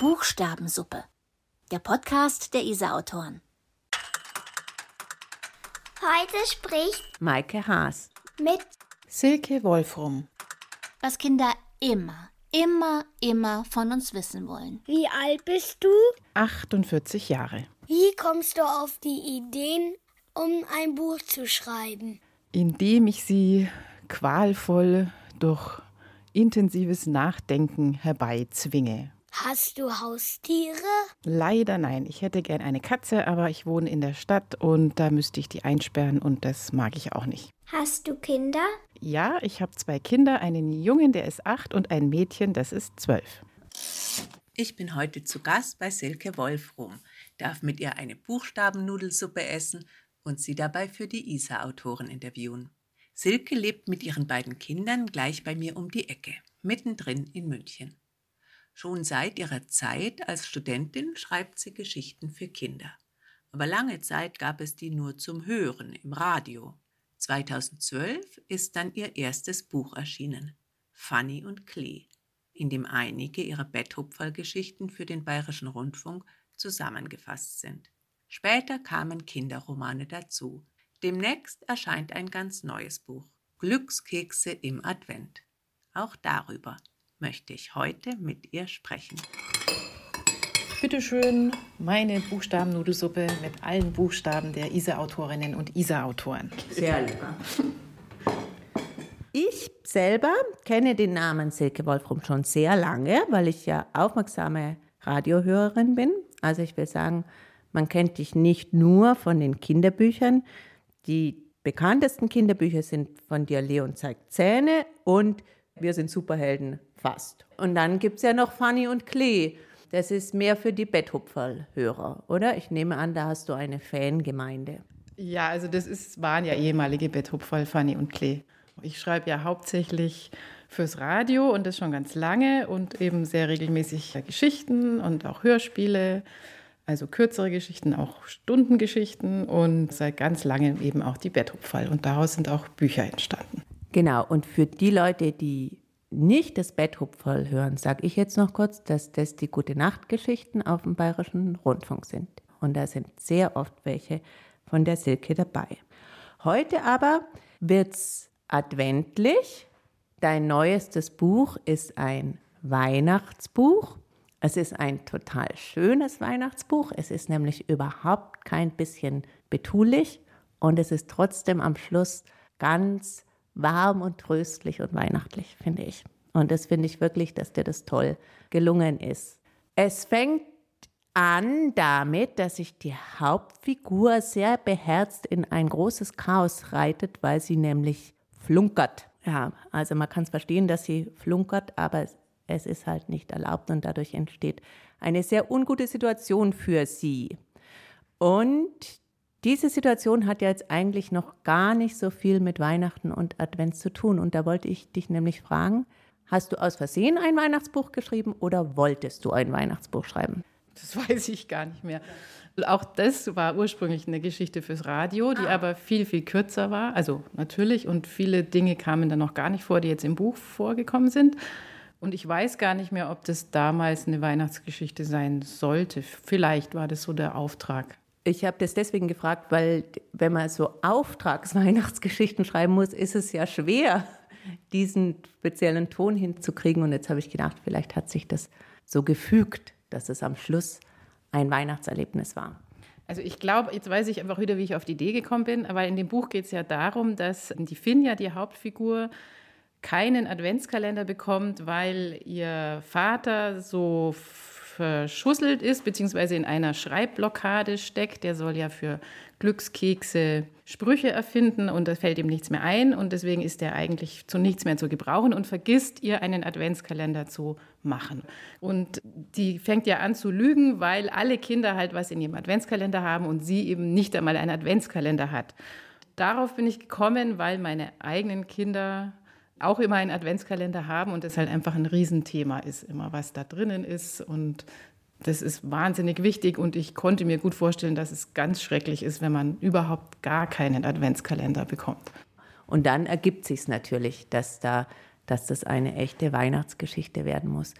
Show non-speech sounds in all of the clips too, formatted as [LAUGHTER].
Buchstabensuppe. Der Podcast der ISA-Autoren. Heute spricht Maike Haas mit Silke Wolfrum. Was Kinder immer, immer, immer von uns wissen wollen. Wie alt bist du? 48 Jahre. Wie kommst du auf die Ideen, um ein Buch zu schreiben? Indem ich sie qualvoll durch intensives Nachdenken herbeizwinge. Hast du Haustiere? Leider nein. Ich hätte gern eine Katze, aber ich wohne in der Stadt und da müsste ich die einsperren und das mag ich auch nicht. Hast du Kinder? Ja, ich habe zwei Kinder, einen Jungen, der ist acht und ein Mädchen, das ist zwölf. Ich bin heute zu Gast bei Silke Wolfrum, darf mit ihr eine Buchstabennudelsuppe essen und sie dabei für die ISA-Autoren interviewen. Silke lebt mit ihren beiden Kindern gleich bei mir um die Ecke, mittendrin in München. Schon seit ihrer Zeit als Studentin schreibt sie Geschichten für Kinder. Aber lange Zeit gab es die nur zum Hören im Radio. 2012 ist dann ihr erstes Buch erschienen, Fanny und Klee, in dem einige ihrer Betthupferl-Geschichten für den Bayerischen Rundfunk zusammengefasst sind. Später kamen Kinderromane dazu. Demnächst erscheint ein ganz neues Buch, Glückskekse im Advent. Auch darüber möchte ich heute mit ihr sprechen. Bitte schön, meine Buchstabennudelsuppe mit allen Buchstaben der ISA-Autorinnen und ISA-Autoren. Sehr lecker. Ich selber kenne den Namen Silke Wolfram schon sehr lange, weil ich ja aufmerksame Radiohörerin bin. Also ich will sagen, man kennt dich nicht nur von den Kinderbüchern. Die bekanntesten Kinderbücher sind von dir Leon zeigt Zähne und Wir sind Superhelden fast. Und dann gibt es ja noch Fanny und Klee. Das ist mehr für die Betthupferl-Hörer, oder? Ich nehme an, da hast du eine Fangemeinde. Ja, also das ist, waren ja ehemalige Betthupferl, Fanny und Klee. Ich schreibe ja hauptsächlich fürs Radio und das schon ganz lange und eben sehr regelmäßig Geschichten und auch Hörspiele, also kürzere Geschichten, auch Stundengeschichten und seit ganz langem eben auch die Betthupferl. Und daraus sind auch Bücher entstanden. Genau, und für die Leute, die nicht das Betthupferl hören, sage ich jetzt noch kurz, dass das die Gute Nacht-Geschichten auf dem Bayerischen Rundfunk sind. Und da sind sehr oft welche von der Silke dabei. Heute aber wird's adventlich. Dein neuestes Buch ist ein Weihnachtsbuch. Es ist ein total schönes Weihnachtsbuch. Es ist nämlich überhaupt kein bisschen betulich und es ist trotzdem am Schluss ganz warm und tröstlich und weihnachtlich, finde ich. Und das finde ich wirklich, dass dir das toll gelungen ist. Es fängt an damit, dass sich die Hauptfigur sehr beherzt in ein großes Chaos reitet, weil sie nämlich flunkert. Ja, also man kann es verstehen, dass sie flunkert, aber es ist halt nicht erlaubt und dadurch entsteht eine sehr ungute Situation für sie. Und diese Situation hat ja jetzt eigentlich noch gar nicht so viel mit Weihnachten und Advent zu tun. Und da wollte ich dich nämlich fragen, hast du aus Versehen ein Weihnachtsbuch geschrieben oder wolltest du ein Weihnachtsbuch schreiben? Das [LAUGHS] weiß ich gar nicht mehr. Auch das war ursprünglich eine Geschichte fürs Radio, die ah. aber viel, viel kürzer war. Also natürlich, und viele Dinge kamen dann noch gar nicht vor, die jetzt im Buch vorgekommen sind. Und ich weiß gar nicht mehr, ob das damals eine Weihnachtsgeschichte sein sollte. Vielleicht war das so der Auftrag. Ich habe das deswegen gefragt, weil wenn man so Auftragsweihnachtsgeschichten schreiben muss, ist es ja schwer, diesen speziellen Ton hinzukriegen. Und jetzt habe ich gedacht, vielleicht hat sich das so gefügt, dass es am Schluss ein Weihnachtserlebnis war. Also ich glaube, jetzt weiß ich einfach wieder, wie ich auf die Idee gekommen bin, aber in dem Buch geht es ja darum, dass die Finja, die Hauptfigur, keinen Adventskalender bekommt, weil ihr Vater so verschusselt ist, beziehungsweise in einer Schreibblockade steckt. Der soll ja für Glückskekse Sprüche erfinden und da fällt ihm nichts mehr ein und deswegen ist er eigentlich zu nichts mehr zu gebrauchen und vergisst ihr einen Adventskalender zu machen. Und die fängt ja an zu lügen, weil alle Kinder halt was in ihrem Adventskalender haben und sie eben nicht einmal einen Adventskalender hat. Darauf bin ich gekommen, weil meine eigenen Kinder auch immer einen Adventskalender haben und es halt einfach ein Riesenthema ist, immer was da drinnen ist. Und das ist wahnsinnig wichtig und ich konnte mir gut vorstellen, dass es ganz schrecklich ist, wenn man überhaupt gar keinen Adventskalender bekommt. Und dann ergibt sich natürlich, dass da dass das eine echte Weihnachtsgeschichte werden muss.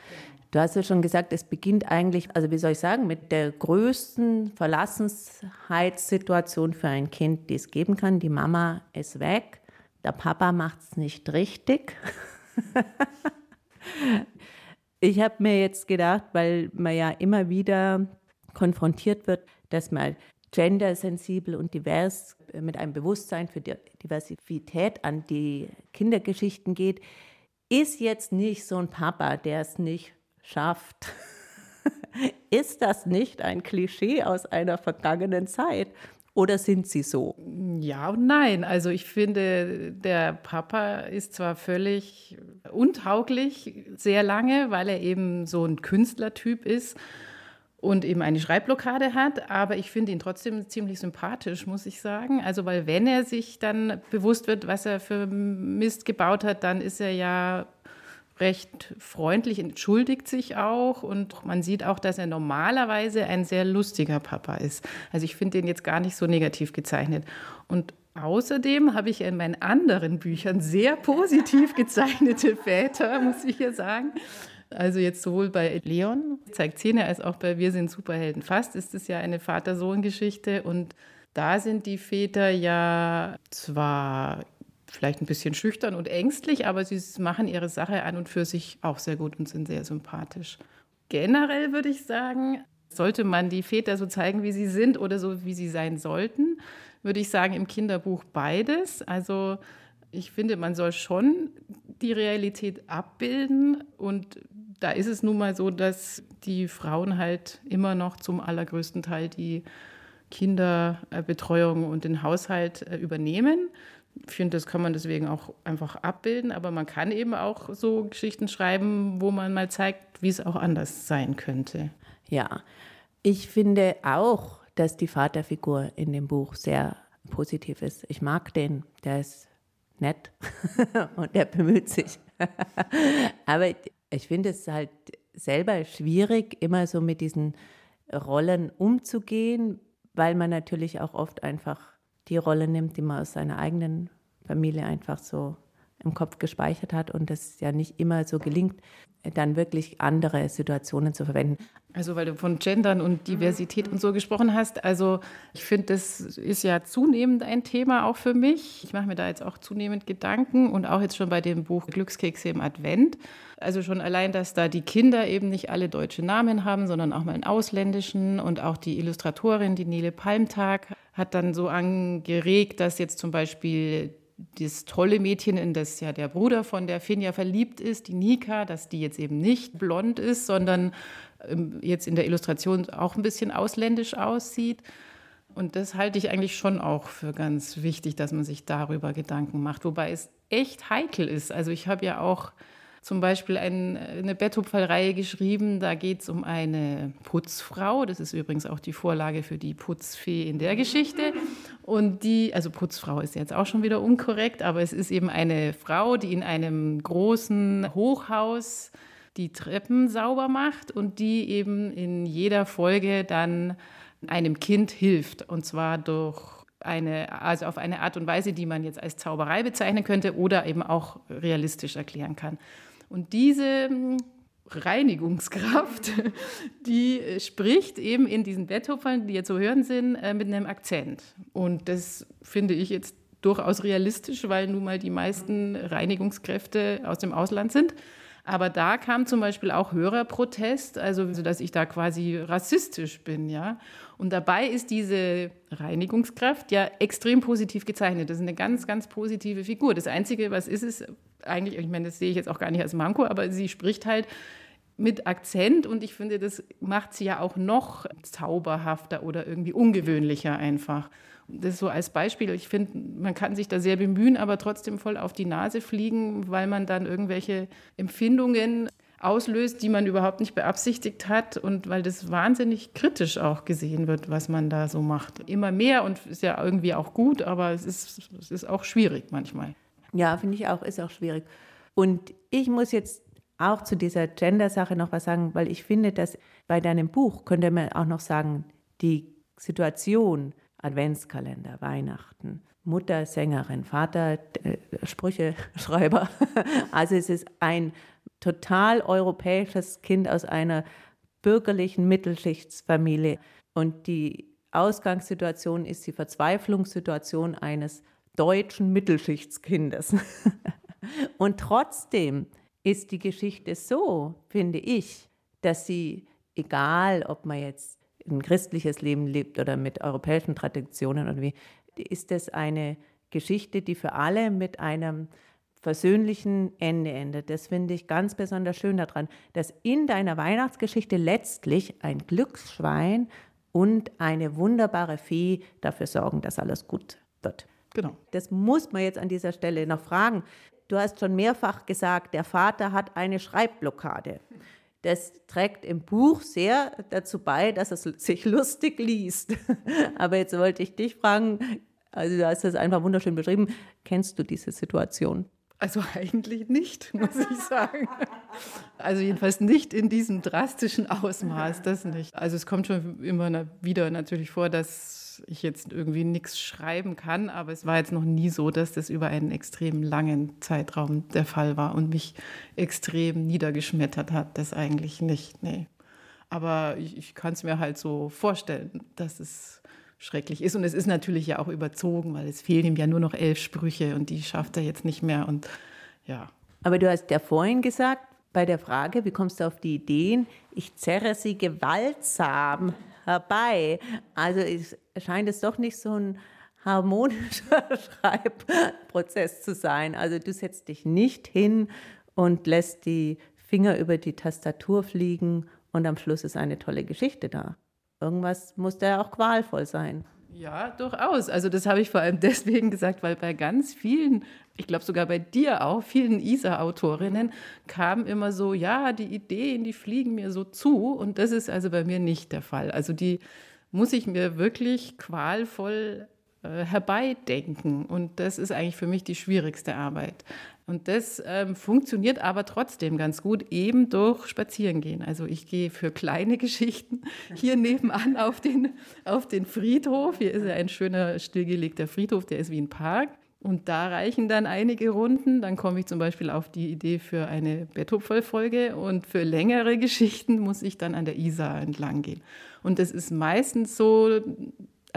Du hast ja schon gesagt, es beginnt eigentlich, also wie soll ich sagen, mit der größten Verlassenheitssituation für ein Kind, die es geben kann. Die Mama ist weg, der Papa macht es nicht richtig. [LAUGHS] ich habe mir jetzt gedacht, weil man ja immer wieder konfrontiert wird, dass man gendersensibel und divers mit einem Bewusstsein für Diversität an die Kindergeschichten geht, ist jetzt nicht so ein Papa, der es nicht schafft. [LAUGHS] ist das nicht ein Klischee aus einer vergangenen Zeit? Oder sind sie so? Ja und nein. Also ich finde, der Papa ist zwar völlig untauglich sehr lange, weil er eben so ein Künstlertyp ist und eben eine Schreibblockade hat, aber ich finde ihn trotzdem ziemlich sympathisch, muss ich sagen. Also weil wenn er sich dann bewusst wird, was er für Mist gebaut hat, dann ist er ja recht freundlich, entschuldigt sich auch und man sieht auch, dass er normalerweise ein sehr lustiger Papa ist. Also ich finde den jetzt gar nicht so negativ gezeichnet. Und Außerdem habe ich in meinen anderen Büchern sehr positiv gezeichnete Väter, [LAUGHS] muss ich hier sagen. Also jetzt sowohl bei Leon, zeigt Zähne, als auch bei Wir sind Superhelden fast, ist es ja eine Vater-Sohn-Geschichte. Und da sind die Väter ja zwar vielleicht ein bisschen schüchtern und ängstlich, aber sie machen ihre Sache an und für sich auch sehr gut und sind sehr sympathisch. Generell würde ich sagen, sollte man die Väter so zeigen, wie sie sind oder so, wie sie sein sollten, würde ich sagen, im Kinderbuch beides. Also ich finde, man soll schon die Realität abbilden und da ist es nun mal so, dass die Frauen halt immer noch zum allergrößten Teil die Kinderbetreuung und den Haushalt äh, übernehmen. Finde, das kann man deswegen auch einfach abbilden, aber man kann eben auch so Geschichten schreiben, wo man mal zeigt, wie es auch anders sein könnte. Ja, ich finde auch, dass die Vaterfigur in dem Buch sehr positiv ist. Ich mag den, der ist nett [LAUGHS] und der bemüht sich. [LAUGHS] aber ich finde es halt selber schwierig, immer so mit diesen Rollen umzugehen, weil man natürlich auch oft einfach die Rolle nimmt, die man aus seiner eigenen Familie einfach so im Kopf gespeichert hat und das ja nicht immer so gelingt, dann wirklich andere Situationen zu verwenden. Also weil du von Gendern und Diversität und so gesprochen hast, also ich finde, das ist ja zunehmend ein Thema auch für mich. Ich mache mir da jetzt auch zunehmend Gedanken und auch jetzt schon bei dem Buch Glückskekse im Advent. Also schon allein, dass da die Kinder eben nicht alle deutsche Namen haben, sondern auch mal einen ausländischen und auch die Illustratorin, die Nele Palmtag, hat dann so angeregt, dass jetzt zum Beispiel das tolle Mädchen, in das ja der Bruder von der Finja verliebt ist, die Nika, dass die jetzt eben nicht blond ist, sondern ähm, jetzt in der Illustration auch ein bisschen ausländisch aussieht. Und das halte ich eigentlich schon auch für ganz wichtig, dass man sich darüber Gedanken macht, wobei es echt heikel ist. Also ich habe ja auch zum Beispiel ein, eine Betthupferreihe geschrieben. Da geht es um eine Putzfrau. Das ist übrigens auch die Vorlage für die Putzfee in der Geschichte. Und die, also Putzfrau ist jetzt auch schon wieder unkorrekt, aber es ist eben eine Frau, die in einem großen Hochhaus die Treppen sauber macht und die eben in jeder Folge dann einem Kind hilft. Und zwar durch eine, also auf eine Art und Weise, die man jetzt als Zauberei bezeichnen könnte oder eben auch realistisch erklären kann. Und diese Reinigungskraft, die spricht eben in diesen Betthupfern, die jetzt zu hören sind, äh, mit einem Akzent. Und das finde ich jetzt durchaus realistisch, weil nun mal die meisten Reinigungskräfte aus dem Ausland sind. Aber da kam zum Beispiel auch Hörerprotest, also dass ich da quasi rassistisch bin, ja. Und dabei ist diese Reinigungskraft ja extrem positiv gezeichnet. Das ist eine ganz, ganz positive Figur. Das Einzige, was ist es eigentlich, ich meine, das sehe ich jetzt auch gar nicht als Manko, aber sie spricht halt mit Akzent und ich finde, das macht sie ja auch noch zauberhafter oder irgendwie ungewöhnlicher einfach. Das so als Beispiel. Ich finde, man kann sich da sehr bemühen, aber trotzdem voll auf die Nase fliegen, weil man dann irgendwelche Empfindungen auslöst, die man überhaupt nicht beabsichtigt hat und weil das wahnsinnig kritisch auch gesehen wird, was man da so macht. Immer mehr und ist ja irgendwie auch gut, aber es ist, es ist auch schwierig manchmal. Ja, finde ich auch, ist auch schwierig. Und ich muss jetzt auch zu dieser Gender-Sache noch was sagen, weil ich finde, dass bei deinem Buch könnte man auch noch sagen, die Situation, Adventskalender, Weihnachten, Mutter Sängerin, Vater äh, Sprücheschreiber. [LAUGHS] also es ist ein total europäisches Kind aus einer bürgerlichen Mittelschichtsfamilie. Und die Ausgangssituation ist die Verzweiflungssituation eines deutschen Mittelschichtskindes. [LAUGHS] Und trotzdem ist die Geschichte so, finde ich, dass sie, egal ob man jetzt ein christliches Leben lebt oder mit europäischen Traditionen oder wie, ist es eine Geschichte, die für alle mit einem versöhnlichen Ende endet. Das finde ich ganz besonders schön daran, dass in deiner Weihnachtsgeschichte letztlich ein Glücksschwein und eine wunderbare Fee dafür sorgen, dass alles gut wird. Genau. Das muss man jetzt an dieser Stelle noch fragen. Du hast schon mehrfach gesagt, der Vater hat eine Schreibblockade. Das trägt im Buch sehr dazu bei, dass es sich lustig liest. [LAUGHS] Aber jetzt wollte ich dich fragen, also du hast das einfach wunderschön beschrieben, kennst du diese Situation? Also eigentlich nicht, muss ich sagen. Also jedenfalls nicht in diesem drastischen Ausmaß, das nicht. Also es kommt schon immer wieder natürlich vor, dass ich jetzt irgendwie nichts schreiben kann, aber es war jetzt noch nie so, dass das über einen extrem langen Zeitraum der Fall war und mich extrem niedergeschmettert hat. Das eigentlich nicht, nee. Aber ich, ich kann es mir halt so vorstellen, dass es schrecklich ist. Und es ist natürlich ja auch überzogen, weil es fehlen ihm ja nur noch elf Sprüche und die schafft er jetzt nicht mehr. Und ja. Aber du hast ja vorhin gesagt, bei der Frage, wie kommst du auf die Ideen, ich zerre sie gewaltsam herbei. Also es scheint es doch nicht so ein harmonischer [LAUGHS] Schreibprozess zu sein. Also du setzt dich nicht hin und lässt die Finger über die Tastatur fliegen und am Schluss ist eine tolle Geschichte da. Irgendwas muss da ja auch qualvoll sein. Ja, durchaus. Also das habe ich vor allem [LAUGHS] deswegen gesagt, weil bei ganz vielen, ich glaube sogar bei dir auch, vielen ISA-Autorinnen kam immer so, ja, die Ideen, die fliegen mir so zu. Und das ist also bei mir nicht der Fall. Also die muss ich mir wirklich qualvoll äh, herbeidenken. Und das ist eigentlich für mich die schwierigste Arbeit. Und das ähm, funktioniert aber trotzdem ganz gut, eben durch Spazierengehen. Also ich gehe für kleine [LAUGHS] Geschichten hier nebenan auf den, auf den Friedhof. Hier ist ja ein schöner stillgelegter Friedhof, der ist wie ein Park. Und da reichen dann einige Runden. Dann komme ich zum Beispiel auf die Idee für eine Betthupferl-Folge. Und für längere Geschichten muss ich dann an der Isar entlang gehen. Und das ist meistens so,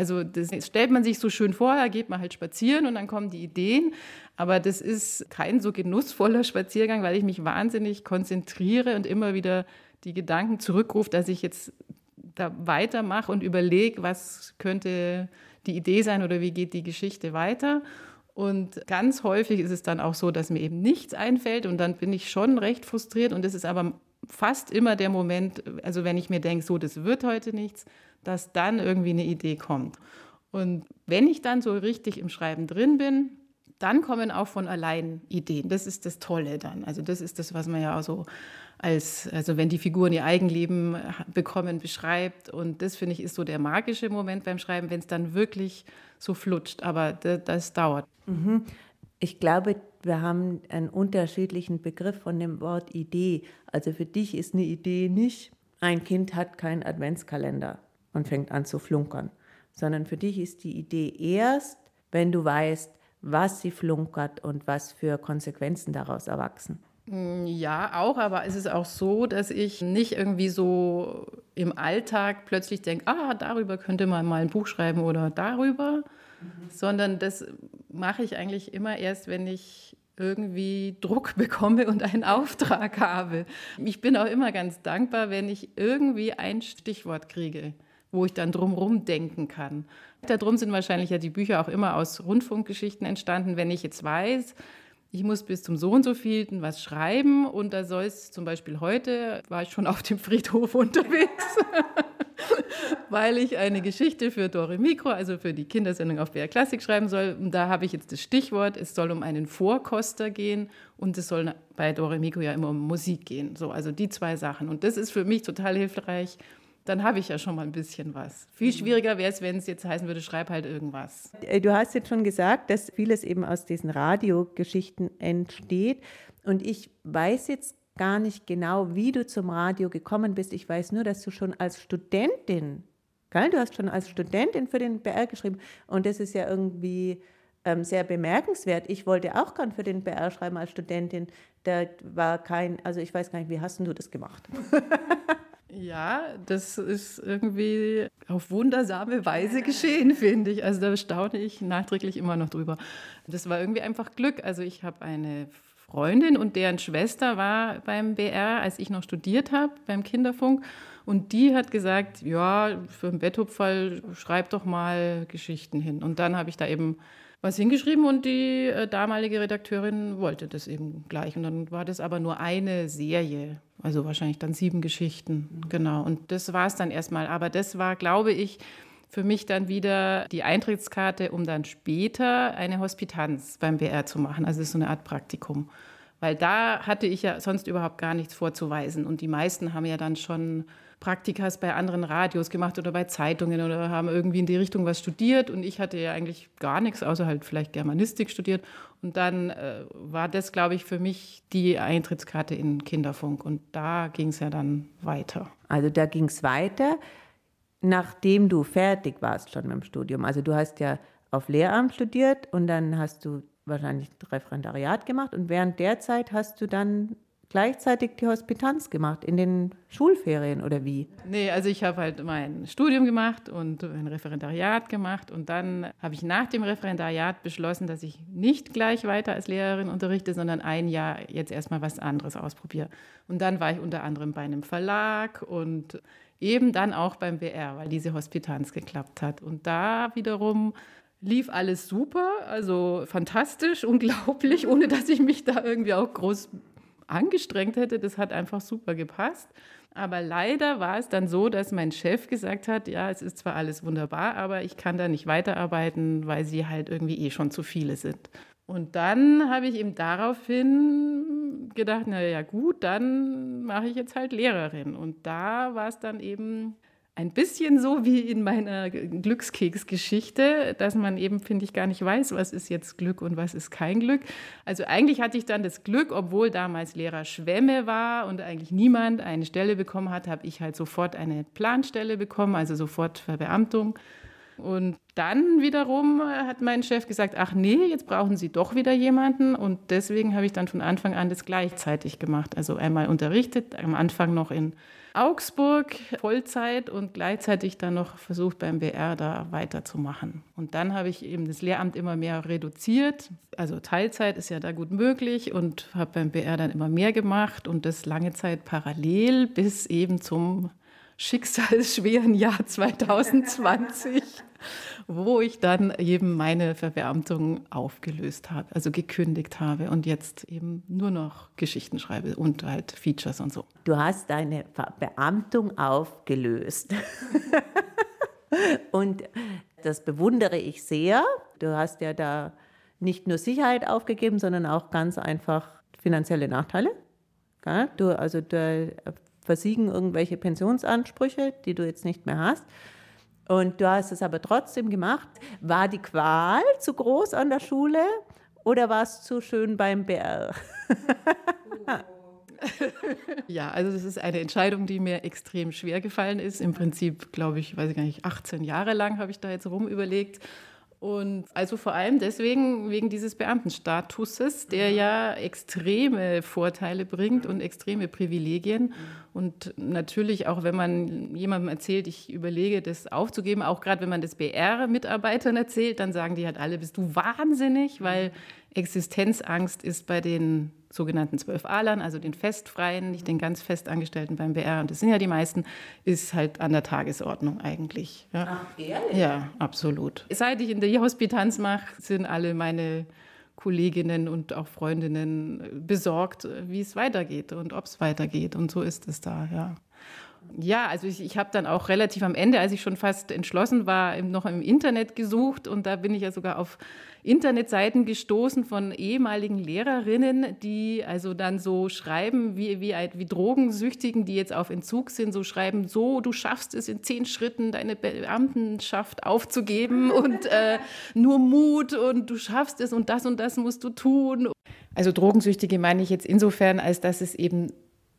also das stellt man sich so schön vor, da geht man halt spazieren und dann kommen die Ideen. Aber das ist kein so genussvoller Spaziergang, weil ich mich wahnsinnig konzentriere und immer wieder die Gedanken zurückrufe, dass ich jetzt da weitermache und überlege, was könnte die Idee sein oder wie geht die Geschichte weiter. Und ganz häufig ist es dann auch so, dass mir eben nichts einfällt und dann bin ich schon recht frustriert und das ist aber fast immer der Moment, also wenn ich mir denke, so, das wird heute nichts, dass dann irgendwie eine Idee kommt. Und wenn ich dann so richtig im Schreiben drin bin, dann kommen auch von allein Ideen. Das ist das Tolle dann. Also das ist das, was man ja auch so als, also wenn die Figuren ihr Eigenleben bekommen, beschreibt. Und das finde ich ist so der magische Moment beim Schreiben, wenn es dann wirklich so flutscht. Aber das, das dauert. Mhm. Ich glaube, wir haben einen unterschiedlichen Begriff von dem Wort Idee. Also für dich ist eine Idee nicht, ein Kind hat keinen Adventskalender und fängt an zu flunkern, sondern für dich ist die Idee erst, wenn du weißt, was sie flunkert und was für Konsequenzen daraus erwachsen. Mm, ja, auch, aber es ist auch so, dass ich nicht irgendwie so im Alltag plötzlich denke, ah, darüber könnte man mal ein Buch schreiben oder darüber, mhm. sondern das mache ich eigentlich immer erst, wenn ich irgendwie Druck [LAUGHS] bekomme und einen Auftrag habe. Ich bin auch immer ganz dankbar, wenn ich irgendwie ein Stichwort kriege wo ich dann drumherum denken kann. Darum sind wahrscheinlich ja die Bücher auch immer aus Rundfunkgeschichten entstanden. Wenn ich jetzt weiß, ich muss bis zum so und so vielten was schreiben und da soll es zum Beispiel heute, war ich schon auf dem Friedhof [LAUGHS] unterwegs, [LAUGHS] weil ich eine Geschichte für Dore Mikro, also für die Kindersendung auf BR Klassik schreiben soll. Und da habe ich jetzt das Stichwort, es soll um einen Vorkoster gehen und es soll bei Dore Mikro ja immer um Musik gehen. So, also die zwei Sachen. Und das ist für mich total hilfreich, dann habe ich ja schon mal ein bisschen was. Viel schwieriger wäre es, wenn es jetzt heißen würde, schreib halt irgendwas. Äh, du hast jetzt schon gesagt, dass vieles eben aus diesen Radiogeschichten entsteht. Und ich weiß jetzt gar nicht genau, wie du zum Radio gekommen bist. Ich weiß nur, dass du schon als Studentin, gell? du hast schon als Studentin für den BR geschrieben. Und das ist ja irgendwie ähm, sehr bemerkenswert. Ich wollte auch gern für den BR schreiben als Studentin. Da war kein, also ich weiß gar nicht, wie hast du das gemacht? [LAUGHS] Ja, das ist irgendwie auf wundersame Weise geschehen, finde ich. Also da staune ich nachträglich immer noch drüber. Das war irgendwie einfach Glück. Also ich habe eine Freundin und deren Schwester war beim BR, als ich noch studiert habe, beim Kinderfunk. Und die hat gesagt, ja, für den Betthupferl schreib doch mal Geschichten hin. Und dann habe ich da eben was hingeschrieben und die äh, damalige Redakteurin wollte das eben gleich. Und dann war das aber nur eine Serie, also wahrscheinlich dann sieben Geschichten, genau. Und das war es dann erstmal. Aber das war, glaube ich, für mich dann wieder die Eintrittskarte, um dann später eine Hospitanz beim BR zu machen. Also so eine Art Praktikum. Weil da hatte ich ja sonst überhaupt gar nichts vorzuweisen. Und die meisten haben ja dann schon Praktikas bei anderen Radios gemacht oder bei Zeitungen oder haben irgendwie in die Richtung was studiert. Und ich hatte ja eigentlich gar nichts, außer halt vielleicht Germanistik studiert. Und dann äh, war das, glaube ich, für mich die Eintrittskarte in Kinderfunk. Und da ging es ja dann weiter. Also da ging es weiter, nachdem du fertig warst schon mit dem Studium. Also du hast ja auf Lehramt studiert und dann hast du wahrscheinlich Referendariat gemacht und während der Zeit hast du dann gleichzeitig die Hospitanz gemacht in den Schulferien oder wie? Nee, also ich habe halt mein Studium gemacht und ein Referendariat gemacht und dann habe ich nach dem Referendariat beschlossen, dass ich nicht gleich weiter als Lehrerin unterrichte, sondern ein Jahr jetzt erstmal was anderes ausprobiere. Und dann war ich unter anderem bei einem Verlag und eben dann auch beim BR, weil diese Hospitanz geklappt hat. Und da wiederum lief alles super, also fantastisch, [LAUGHS] unglaublich, ohne dass ich mich da irgendwie auch groß angestrengt hätte. Das hat einfach super gepasst. Aber leider war es dann so, dass mein Chef gesagt hat, ja, es ist zwar alles wunderbar, aber ich kann da nicht weiterarbeiten, weil sie halt irgendwie eh schon zu viele sind. Und dann habe ich ihm daraufhin gedacht, na ja gut, dann mache ich jetzt halt Lehrerin. Und da war es dann eben ein bisschen so wie in meiner Glückskeksgeschichte, dass man eben, finde ich, gar nicht weiß, was ist jetzt Glück und was ist kein Glück. Also eigentlich hatte ich dann das Glück, obwohl damals Lehrer Schwemme war und eigentlich niemand eine Stelle bekommen hat, habe ich halt sofort eine Planstelle bekommen, also sofort Verbeamtung. Und dann wiederum hat mein Chef gesagt, ach nee, jetzt brauchen Sie doch wieder jemanden. Und deswegen habe ich dann von Anfang an das gleichzeitig gemacht. Also einmal unterrichtet, am Anfang noch in Augsburg Vollzeit und gleichzeitig dann noch versucht beim BR da weiterzumachen. Und dann habe ich eben das Lehramt immer mehr reduziert. Also Teilzeit ist ja da gut möglich und habe beim BR dann immer mehr gemacht und das lange Zeit parallel bis eben zum schicksalsschweren Jahr 2020 [LAUGHS] wo ich dann eben meine Verbeamtung aufgelöst habe, also gekündigt habe und jetzt eben nur noch Geschichten schreibe und halt Features und so. Du hast deine Verbeamtung aufgelöst. [LAUGHS] und das bewundere ich sehr. Du hast ja da nicht nur Sicherheit aufgegeben, sondern auch ganz einfach finanzielle Nachteile. Du, also da versiegen irgendwelche Pensionsansprüche, die du jetzt nicht mehr hast. Und du hast es aber trotzdem gemacht. War die Qual zu groß an der Schule oder war es zu schön beim BR? [LAUGHS] ja, also das ist eine Entscheidung, die mir extrem schwer gefallen ist. Im Prinzip, glaube ich, weiß ich gar nicht, 18 Jahre lang habe ich da jetzt rumüberlegt. Und also vor allem deswegen wegen dieses Beamtenstatuses, der ja extreme Vorteile bringt und extreme Privilegien. Und natürlich auch, wenn man jemandem erzählt, ich überlege, das aufzugeben, auch gerade wenn man das BR-Mitarbeitern erzählt, dann sagen die halt alle, bist du wahnsinnig, weil Existenzangst ist bei den sogenannten zwölf Alern, also den Festfreien, nicht den ganz Festangestellten beim BR, und das sind ja die meisten, ist halt an der Tagesordnung eigentlich. Ja. Ach, ehrlich? Ja, absolut. Seit ich in der Hospitanz mache, sind alle meine Kolleginnen und auch Freundinnen besorgt, wie es weitergeht und ob es weitergeht. Und so ist es da, ja. Ja, also ich, ich habe dann auch relativ am Ende, als ich schon fast entschlossen war, noch im Internet gesucht und da bin ich ja sogar auf Internetseiten gestoßen von ehemaligen Lehrerinnen, die also dann so schreiben, wie, wie, wie Drogensüchtigen, die jetzt auf Entzug sind, so schreiben, so, du schaffst es in zehn Schritten, deine Beamtenschaft aufzugeben [LAUGHS] und äh, nur Mut und du schaffst es und das und das musst du tun. Also Drogensüchtige meine ich jetzt insofern, als dass es eben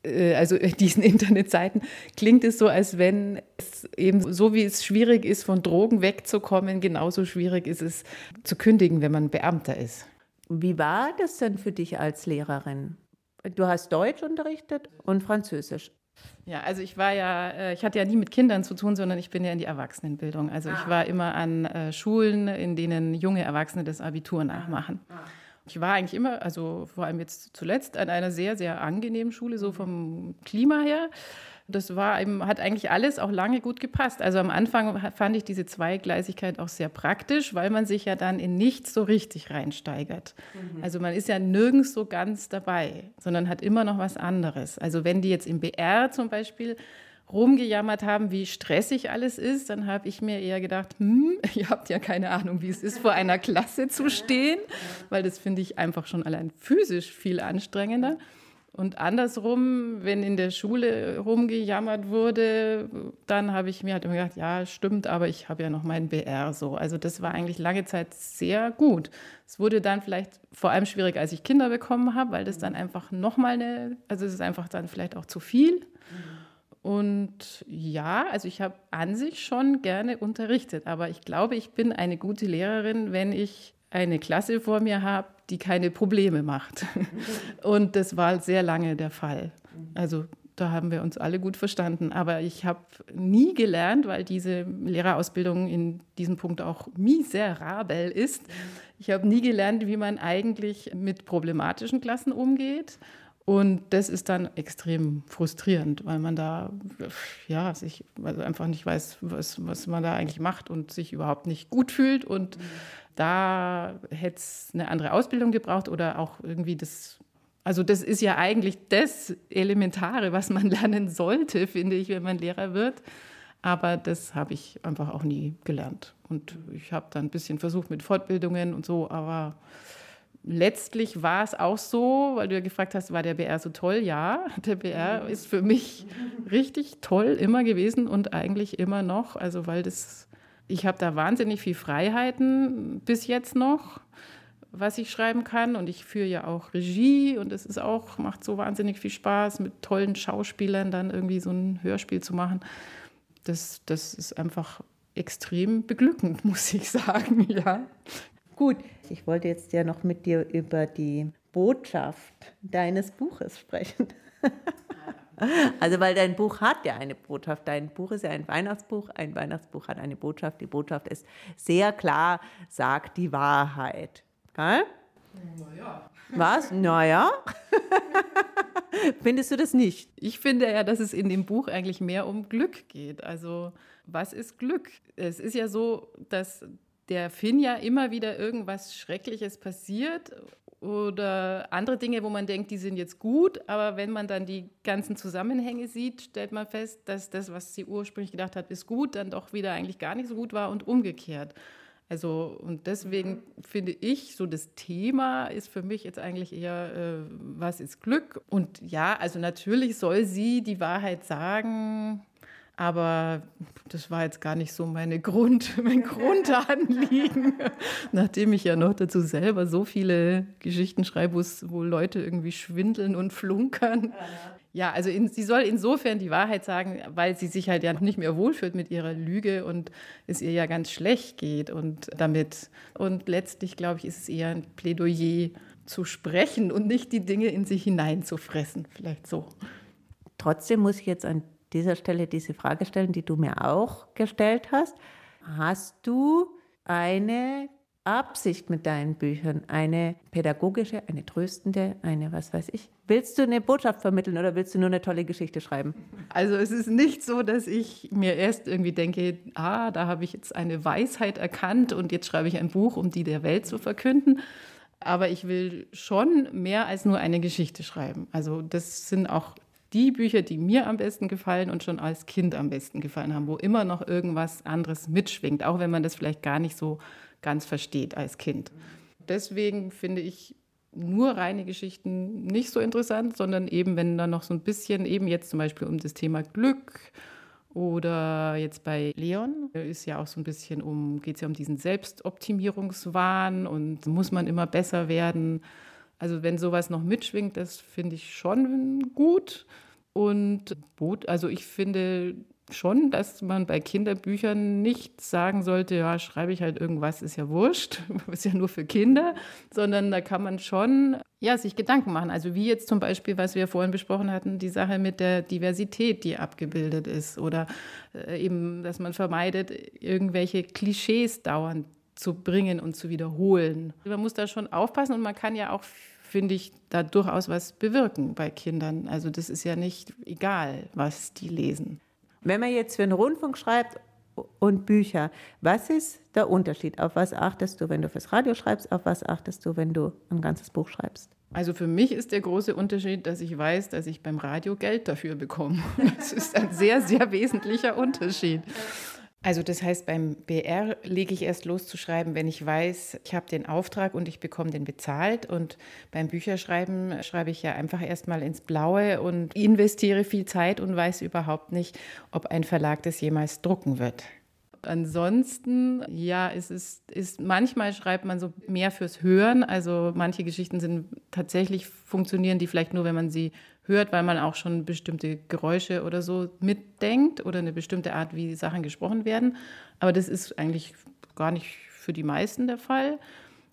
also diesen [LAUGHS] Internetseiten, klingt es so, als wenn es eben so wie es schwierig ist, von Drogen wegzukommen, genauso schwierig ist es zu kündigen, wenn man Beamter ist. Wie war das denn für dich als Lehrerin? Du hast Deutsch unterrichtet und Französisch. Ja, also ich war ja, äh, ich hatte ja nie mit Kindern zu tun, sondern ich bin ja in die Erwachsenenbildung. Also ah. ich war immer an äh, Schulen, in denen junge Erwachsene das Abitur nachmachen. Ah. Ich war eigentlich immer, also vor allem jetzt zuletzt, an einer sehr, sehr angenehmen Schule, so vom Klima her. Das war eben, hat eigentlich alles auch lange gut gepasst. Also am Anfang fand ich diese Zweigleisigkeit auch sehr praktisch, weil man sich ja dann in nichts so richtig reinsteigert. Mhm. Also man ist ja nirgends so ganz dabei, sondern hat immer noch was anderes. Also wenn die jetzt im BR zum Beispiel rumgejammert haben, wie stressig alles ist, dann habe ich mir eher gedacht, hm, [LAUGHS] ihr habt ja keine Ahnung, wie es ist, vor einer Klasse zu stehen, weil das finde ich einfach schon allein physisch viel anstrengender. Und andersrum, wenn in der Schule rumgejammert wurde, dann habe ich mir halt immer gedacht, ja, stimmt, aber ich habe ja noch meinen BR so. Also das war eigentlich lange Zeit sehr gut. Es wurde dann vielleicht vor allem schwierig, als ich Kinder bekommen habe, weil das dann einfach nochmal eine, also es ist einfach dann vielleicht auch zu viel. Und ja, also ich habe an sich schon gerne unterrichtet, aber ich glaube, ich bin eine gute Lehrerin, wenn ich eine Klasse vor mir habe, die keine Probleme macht. [LAUGHS] Und das war sehr lange der Fall. Also da haben wir uns alle gut verstanden. Aber ich habe nie gelernt, weil diese Lehrerausbildung in diesem Punkt auch miserabel ist. Ich habe nie gelernt, wie man eigentlich mit problematischen Klassen umgeht. Und das ist dann extrem frustrierend, weil man da ja, sich also einfach nicht weiß, was, was man da eigentlich macht und sich überhaupt nicht gut fühlt. Und mhm. da hätte es eine andere Ausbildung gebraucht oder auch irgendwie das. Also das ist ja eigentlich das Elementare, was man [LAUGHS] lernen sollte, finde ich, wenn man Lehrer wird. Aber das habe ich einfach auch nie gelernt. Und ich habe dann ein bisschen versucht mit Fortbildungen und so, aber letztlich war es auch so, weil du ja gefragt hast, war der BR so toll? Ja, [LAUGHS] der BR ist für mich richtig toll immer gewesen und eigentlich immer noch. Also, weil das, ich habe da wahnsinnig viel Freiheiten bis jetzt noch, was ich schreiben kann. Und ich führe ja auch Regie und es ist auch, macht so wahnsinnig viel Spaß, mit tollen Schauspielern dann irgendwie so ein Hörspiel zu machen. Das, das ist einfach extrem beglückend, [LAUGHS] muss ich sagen, ja. Gut, ich wollte jetzt ja noch mit dir über die Botschaft deines Buches sprechen. [LAUGHS] Also, weil dein Buch hat ja eine Botschaft. Dein Buch ist ja ein Weihnachtsbuch. Ein Weihnachtsbuch hat eine Botschaft. Die Botschaft ist sehr klar, sagt die Wahrheit. Geil? Naja. Was? Naja. [LAUGHS] Findest du das nicht? Ich finde ja, dass es in dem Buch eigentlich mehr um Glück geht. Also, was ist Glück? Es ist ja so, dass der Finn ja immer wieder irgendwas Schreckliches passiert oder andere Dinge, wo man denkt, die sind jetzt gut, aber wenn man dann die ganzen Zusammenhänge sieht, stellt man fest, dass das, was sie ursprünglich gedacht hat, ist gut, dann doch wieder eigentlich gar nicht so gut war und umgekehrt. Also und deswegen finde ich, so das Thema ist für mich jetzt eigentlich eher, äh, was ist Glück? Und ja, also natürlich soll sie die Wahrheit sagen, aber das war jetzt gar nicht so meine Grund, [LAUGHS] mein Grundanliegen, [LAUGHS] nachdem ich ja noch dazu selber so viele Geschichten schreibe, wo Leute irgendwie schwindeln und flunkern. Ja, also in, sie soll insofern die Wahrheit sagen, weil sie sich halt ja nicht mehr wohlfühlt mit ihrer Lüge und es ihr ja ganz schlecht geht und damit. Und letztlich, glaube ich, ist es eher ein Plädoyer zu sprechen und nicht die Dinge in sich hineinzufressen. Vielleicht so. Trotzdem muss ich jetzt an dieser Stelle diese Frage stellen, die du mir auch gestellt hast. Hast du eine Absicht mit deinen Büchern, eine pädagogische, eine tröstende, eine was weiß ich? Willst du eine Botschaft vermitteln oder willst du nur eine tolle Geschichte schreiben? Also es ist nicht so, dass ich mir erst irgendwie denke, ah, da habe ich jetzt eine Weisheit erkannt und jetzt schreibe ich ein Buch, um die der Welt zu verkünden. Aber ich will schon mehr als nur eine Geschichte schreiben. Also das sind auch die Bücher, die mir am besten gefallen und schon als Kind am besten gefallen haben, wo immer noch irgendwas anderes mitschwingt, auch wenn man das vielleicht gar nicht so ganz versteht als Kind. Deswegen finde ich nur reine Geschichten nicht so interessant, sondern eben, wenn da noch so ein bisschen, eben jetzt zum Beispiel um das Thema Glück oder jetzt bei Leon ist ja auch so ein bisschen um, geht es ja um diesen Selbstoptimierungswahn und muss man immer besser werden. Also wenn sowas noch mitschwingt, das finde ich schon gut. Und Boot, also ich finde schon, dass man bei Kinderbüchern nicht sagen sollte, ja, schreibe ich halt irgendwas, ist ja wurscht, [LAUGHS] ist ja nur für Kinder, sondern da kann man schon ja, sich Gedanken machen. Also wie jetzt zum Beispiel, was wir vorhin besprochen hatten, die Sache mit der Diversität, die abgebildet ist oder äh, eben, dass man vermeidet, irgendwelche Klischees dauernd zu bringen und zu wiederholen. Man muss da schon aufpassen und man kann ja auch finde ich, da durchaus was bewirken bei Kindern. Also das ist ja nicht egal, was die lesen. Wenn man jetzt für einen Rundfunk schreibt und Bücher, was ist der Unterschied? Auf was achtest du, wenn du fürs Radio schreibst? Auf was achtest du, wenn du ein ganzes Buch schreibst? Also für mich ist der große Unterschied, dass ich weiß, dass ich beim Radio Geld dafür bekomme. [LAUGHS] Das ist ein sehr, sehr wesentlicher Unterschied. Also das heißt, beim BR lege ich erst los zu schreiben, wenn ich weiß, ich habe den Auftrag und ich bekomme den bezahlt. Und beim Bücherschreiben schreibe ich ja einfach erstmal ins Blaue und investiere viel Zeit und weiß überhaupt nicht, ob ein Verlag das jemals drucken wird. Ansonsten, ja, es ist, ist, manchmal schreibt man so mehr fürs Hören. Also manche Geschichten sind tatsächlich funktionieren die vielleicht nur, wenn man sie hört, weil man auch schon bestimmte Geräusche oder so mitdenkt oder eine bestimmte Art, wie Sachen gesprochen werden. Aber das ist eigentlich gar nicht für die meisten der Fall.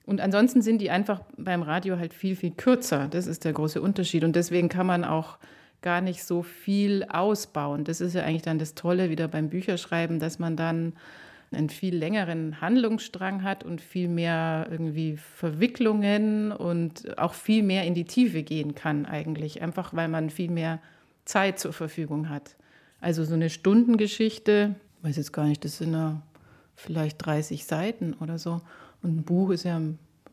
Und ansonsten sind die einfach beim Radio halt viel, viel kürzer. Das ist der große Unterschied. Und deswegen kann man auch gar nicht so viel ausbauen. Das ist ja eigentlich dann das Tolle wieder beim Bücherschreiben, dass man dann einen viel längeren Handlungsstrang hat und viel mehr irgendwie Verwicklungen und auch viel mehr in die Tiefe gehen kann eigentlich, einfach weil man viel mehr Zeit zur Verfügung hat. Also so eine Stundengeschichte, ich weiß jetzt gar nicht, das sind ja vielleicht 30 Seiten oder so. Und ein Buch ist ja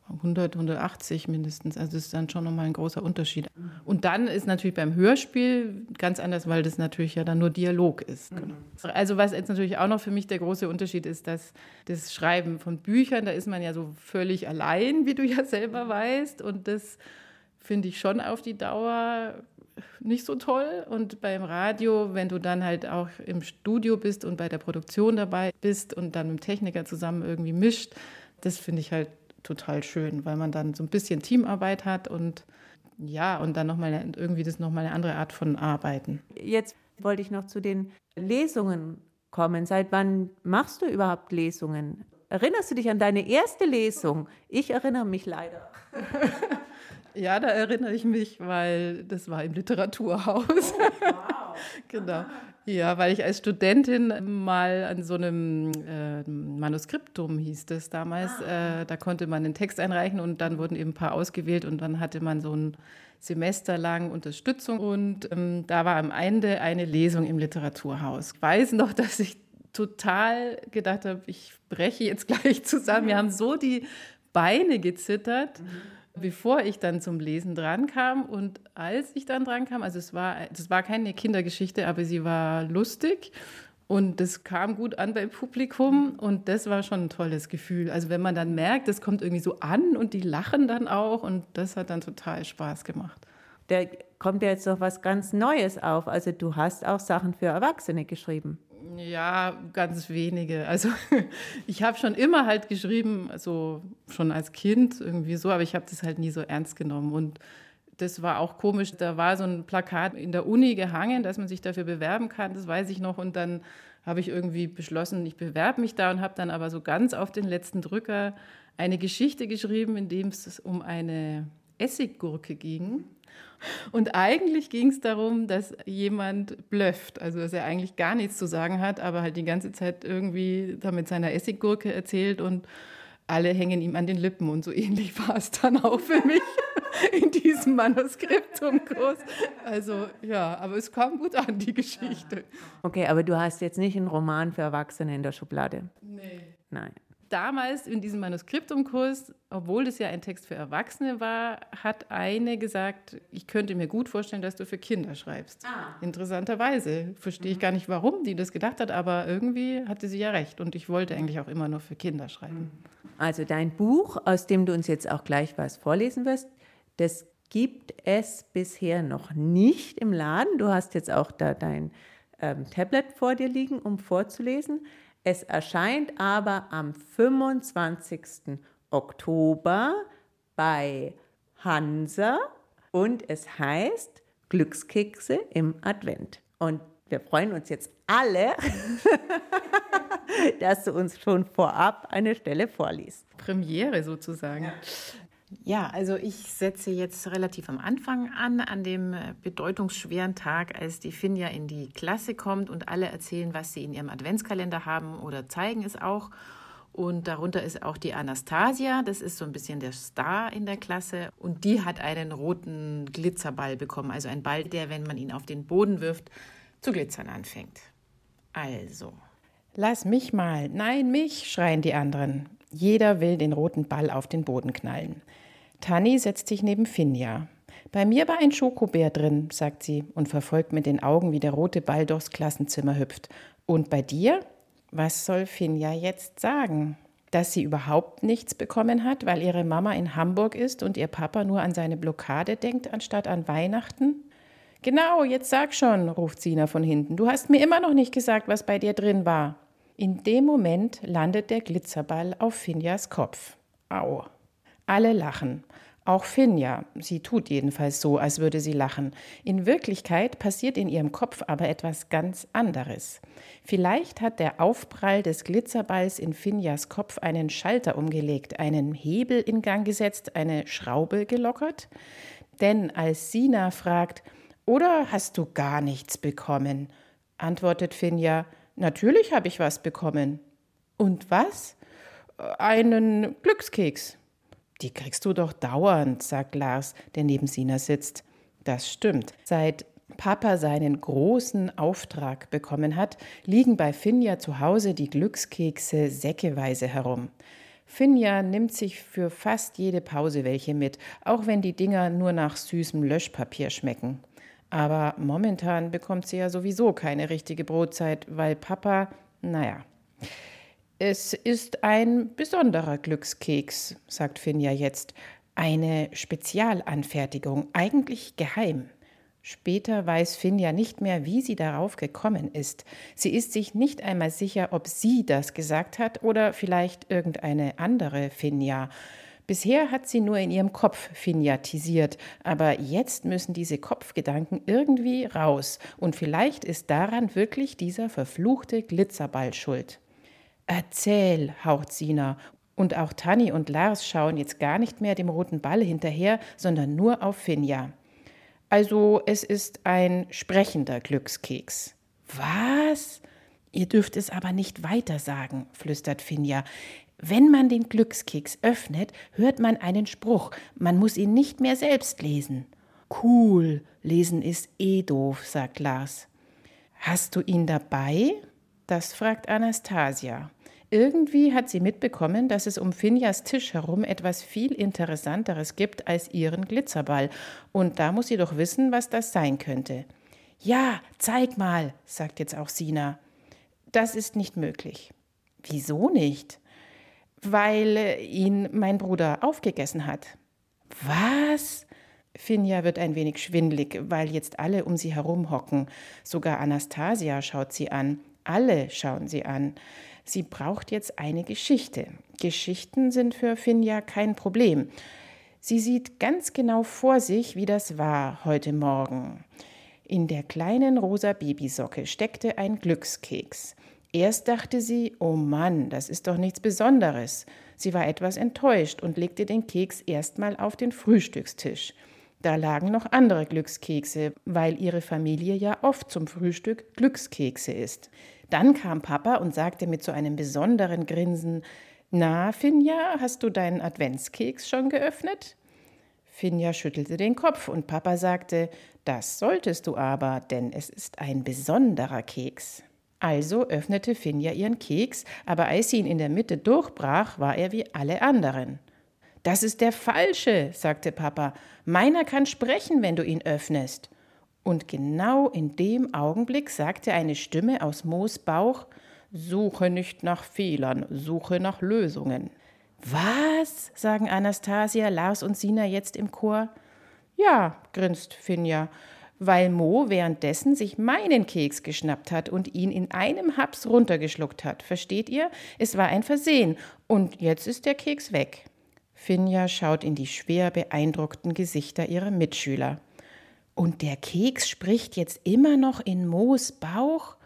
100, 180 mindestens. Also das ist dann schon nochmal ein großer Unterschied. Und dann ist natürlich beim Hörspiel ganz anders, weil das natürlich ja dann nur Dialog ist. Genau. Also was jetzt natürlich auch noch für mich der große Unterschied ist, dass das Schreiben von Büchern, da ist man ja so völlig allein, wie du ja selber weißt. Und das finde ich schon auf die Dauer nicht so toll. Und beim Radio, wenn du dann halt auch im Studio bist und bei der Produktion dabei bist und dann mit dem Techniker zusammen irgendwie mischt, das finde ich halt total schön, weil man dann so ein bisschen Teamarbeit hat und ja, und dann nochmal irgendwie das nochmal eine andere Art von Arbeiten. Jetzt wollte ich noch zu den Lesungen kommen. Seit wann machst du überhaupt Lesungen? Erinnerst du dich an deine erste Lesung? Ich erinnere mich leider. [LAUGHS] ja, da erinnere ich mich, weil das war im Literaturhaus. Oh, wow. [LAUGHS] genau. Ja, weil ich als Studentin mal an so einem äh, Manuskriptum hieß das damals, ah. äh, da konnte man einen Text einreichen und dann wurden eben ein paar ausgewählt und dann hatte man so ein Semester lang Unterstützung und ähm, da war am Ende eine Lesung im Literaturhaus. Ich weiß noch, [LAUGHS] dass ich total gedacht habe, ich breche jetzt [LAUGHS] gleich zusammen. Wir haben so die Beine gezittert. Mhm bevor ich dann zum Lesen drankam. Und als ich dann drankam, also es war, das war keine Kindergeschichte, aber sie war lustig. Und das kam gut an beim Publikum und das war schon ein tolles Gefühl. Also wenn man dann merkt, das kommt irgendwie so an und die lachen dann auch und das hat dann total Spaß gemacht. Da kommt ja jetzt noch was ganz Neues auf. Also du hast auch Sachen für Erwachsene geschrieben. Ja, ganz wenige. Also [LAUGHS] ich habe schon immer halt geschrieben, also schon als Kind irgendwie so, aber ich habe das halt nie so ernst genommen. Und das war auch komisch. Da war so ein Plakat in der Uni gehangen, dass man sich dafür bewerben kann, das weiß ich noch. Und dann habe ich irgendwie beschlossen, ich bewerbe mich da und habe dann aber so ganz auf den letzten Drücker eine Geschichte geschrieben, in dem es um eine Essiggurke ging. Und eigentlich ging es darum, dass jemand blöfft, also dass er eigentlich gar nichts zu sagen hat, aber halt die ganze Zeit irgendwie da mit seiner Essiggurke erzählt und alle hängen ihm an den Lippen und so ähnlich [LAUGHS] war es dann auch für mich [LAUGHS] in diesem Manuskriptumkurs. Also ja, aber es kam gut an, die Geschichte. Okay, aber du hast jetzt nicht einen Roman für Erwachsene in der Schublade. Nee. Nein damals in diesem Manuskriptumkurs, obwohl es ja ein Text für Erwachsene war, hat eine gesagt, ich könnte mir gut vorstellen, dass du für Kinder schreibst. Ah. Interessanterweise. Verstehe ich mhm. gar nicht, warum die das gedacht hat, aber irgendwie hatte sie ja recht. Und ich wollte eigentlich auch immer nur für Kinder schreiben. Mhm. Also dein Buch, aus dem du uns jetzt auch gleich was vorlesen wirst, das gibt es bisher noch nicht im Laden. Du hast jetzt auch da dein ähm, Tablet vor dir liegen, um vorzulesen. Es erscheint aber am 25. Oktober bei Hansa und es heißt Glückskekse im Advent. Und wir freuen uns jetzt alle, [LAUGHS] dass du uns schon vorab eine Stelle vorliest. Premiere sozusagen. Ja. Ja, also ich setze jetzt relativ am Anfang an, an dem äh, bedeutungsschweren Tag, als die Finja in die Klasse kommt und alle erzählen, was sie in ihrem Adventskalender haben oder zeigen es auch. Und darunter ist auch die Anastasia, das ist so ein bisschen der Star in der Klasse. Und die hat einen roten Glitzerball bekommen, also ein Ball, der, wenn man ihn auf den Boden wirft, zu glitzern anfängt. Also. Lass mich mal, nein, mich, schreien die anderen. Jeder will den roten Ball auf den Boden knallen. Tanni setzt sich neben Finja. Bei mir war ein Schokobär drin, sagt sie und verfolgt mit den Augen, wie der rote Ball durchs Klassenzimmer hüpft. Und bei dir? Was soll Finja jetzt sagen? Dass sie überhaupt nichts bekommen hat, weil ihre Mama in Hamburg ist und ihr Papa nur an seine Blockade denkt, anstatt an Weihnachten? Genau, jetzt sag schon, ruft Sina von hinten. Du hast mir immer noch nicht gesagt, was bei dir drin war. In dem Moment landet der Glitzerball auf Finjas Kopf. Au. Alle lachen. Auch Finja. Sie tut jedenfalls so, als würde sie lachen. In Wirklichkeit passiert in ihrem Kopf aber etwas ganz anderes. Vielleicht hat der Aufprall des Glitzerballs in Finjas Kopf einen Schalter umgelegt, einen Hebel in Gang gesetzt, eine Schraube gelockert. Denn als Sina fragt, oder hast du gar nichts bekommen? antwortet Finja, Natürlich habe ich was bekommen. Und was? Einen Glückskeks. Die kriegst du doch dauernd, sagt Lars, der neben Sina sitzt. Das stimmt. Seit Papa seinen großen Auftrag bekommen hat, liegen bei Finja zu Hause die Glückskekse säckeweise herum. Finja nimmt sich für fast jede Pause welche mit, auch wenn die Dinger nur nach süßem Löschpapier schmecken. Aber momentan bekommt sie ja sowieso keine richtige Brotzeit, weil Papa, naja. Es ist ein besonderer Glückskeks, sagt Finja jetzt. Eine Spezialanfertigung, eigentlich geheim. Später weiß Finja nicht mehr, wie sie darauf gekommen ist. Sie ist sich nicht einmal sicher, ob sie das gesagt hat oder vielleicht irgendeine andere Finja. Bisher hat sie nur in ihrem Kopf finiatisiert, aber jetzt müssen diese Kopfgedanken irgendwie raus und vielleicht ist daran wirklich dieser verfluchte Glitzerball schuld. Erzähl, haucht Sina, und auch Tanni und Lars schauen jetzt gar nicht mehr dem roten Ball hinterher, sondern nur auf Finja. Also es ist ein sprechender Glückskeks. Was? Ihr dürft es aber nicht weiter sagen, flüstert Finja. Wenn man den Glückskeks öffnet, hört man einen Spruch. Man muss ihn nicht mehr selbst lesen. Cool, lesen ist eh doof, sagt Lars. Hast du ihn dabei? Das fragt Anastasia. Irgendwie hat sie mitbekommen, dass es um Finjas Tisch herum etwas viel Interessanteres gibt als ihren Glitzerball. Und da muss sie doch wissen, was das sein könnte. Ja, zeig mal, sagt jetzt auch Sina. Das ist nicht möglich. Wieso nicht? Weil ihn mein Bruder aufgegessen hat. Was? Finja wird ein wenig schwindlig, weil jetzt alle um sie herum hocken. Sogar Anastasia schaut sie an. Alle schauen sie an. Sie braucht jetzt eine Geschichte. Geschichten sind für Finja kein Problem. Sie sieht ganz genau vor sich, wie das war heute Morgen. In der kleinen rosa Babysocke steckte ein Glückskeks. Erst dachte sie, oh Mann, das ist doch nichts Besonderes. Sie war etwas enttäuscht und legte den Keks erstmal auf den Frühstückstisch. Da lagen noch andere Glückskekse, weil ihre Familie ja oft zum Frühstück Glückskekse isst. Dann kam Papa und sagte mit so einem besonderen Grinsen: Na, Finja, hast du deinen Adventskeks schon geöffnet? Finja schüttelte den Kopf und Papa sagte: Das solltest du aber, denn es ist ein besonderer Keks. Also öffnete Finja ihren Keks, aber als sie ihn in der Mitte durchbrach, war er wie alle anderen. Das ist der falsche, sagte Papa. Meiner kann sprechen, wenn du ihn öffnest. Und genau in dem Augenblick sagte eine Stimme aus Moos Bauch Suche nicht nach Fehlern, suche nach Lösungen. Was? sagen Anastasia, Lars und Sina jetzt im Chor. Ja, grinst Finja, weil Mo währenddessen sich meinen Keks geschnappt hat und ihn in einem Haps runtergeschluckt hat. Versteht ihr? Es war ein Versehen und jetzt ist der Keks weg. Finja schaut in die schwer beeindruckten Gesichter ihrer Mitschüler. Und der Keks spricht jetzt immer noch in Moos Bauch?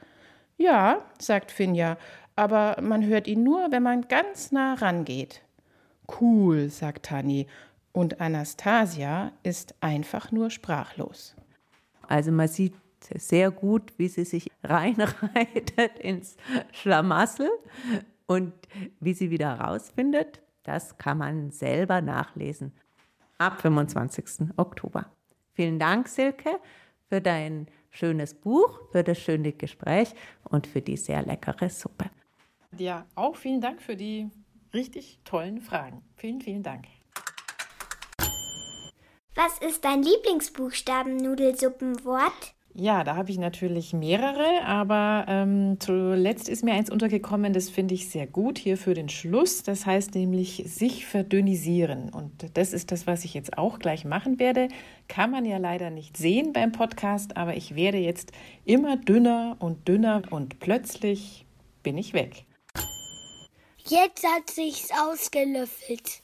Ja, sagt Finja, aber man hört ihn nur, wenn man ganz nah rangeht. Cool, sagt Tani. Und Anastasia ist einfach nur sprachlos. Also man sieht sehr gut, wie sie sich [LAUGHS] reinreitet ins Schlamassel und wie sie wieder herausfindet. Das kann man selber nachlesen. Ab 25. Oktober. Vielen Dank, Silke, für dein schönes Buch, für das schöne Gespräch und für die sehr leckere Suppe. Ja, auch vielen Dank für die richtig tollen Fragen. Vielen, vielen Dank. Was ist dein Lieblingsbuchstaben-Nudelsuppenwort? Ja, da habe ich natürlich mehrere, aber ähm, zuletzt ist mir eins untergekommen, das finde ich sehr gut hier für den Schluss. Das heißt nämlich sich verdünnisieren. Und das ist das, was ich jetzt auch gleich machen werde. Kann man ja leider nicht sehen beim Podcast, aber ich werde jetzt immer dünner und dünner und plötzlich bin ich weg. Jetzt hat sich's ausgelöffelt.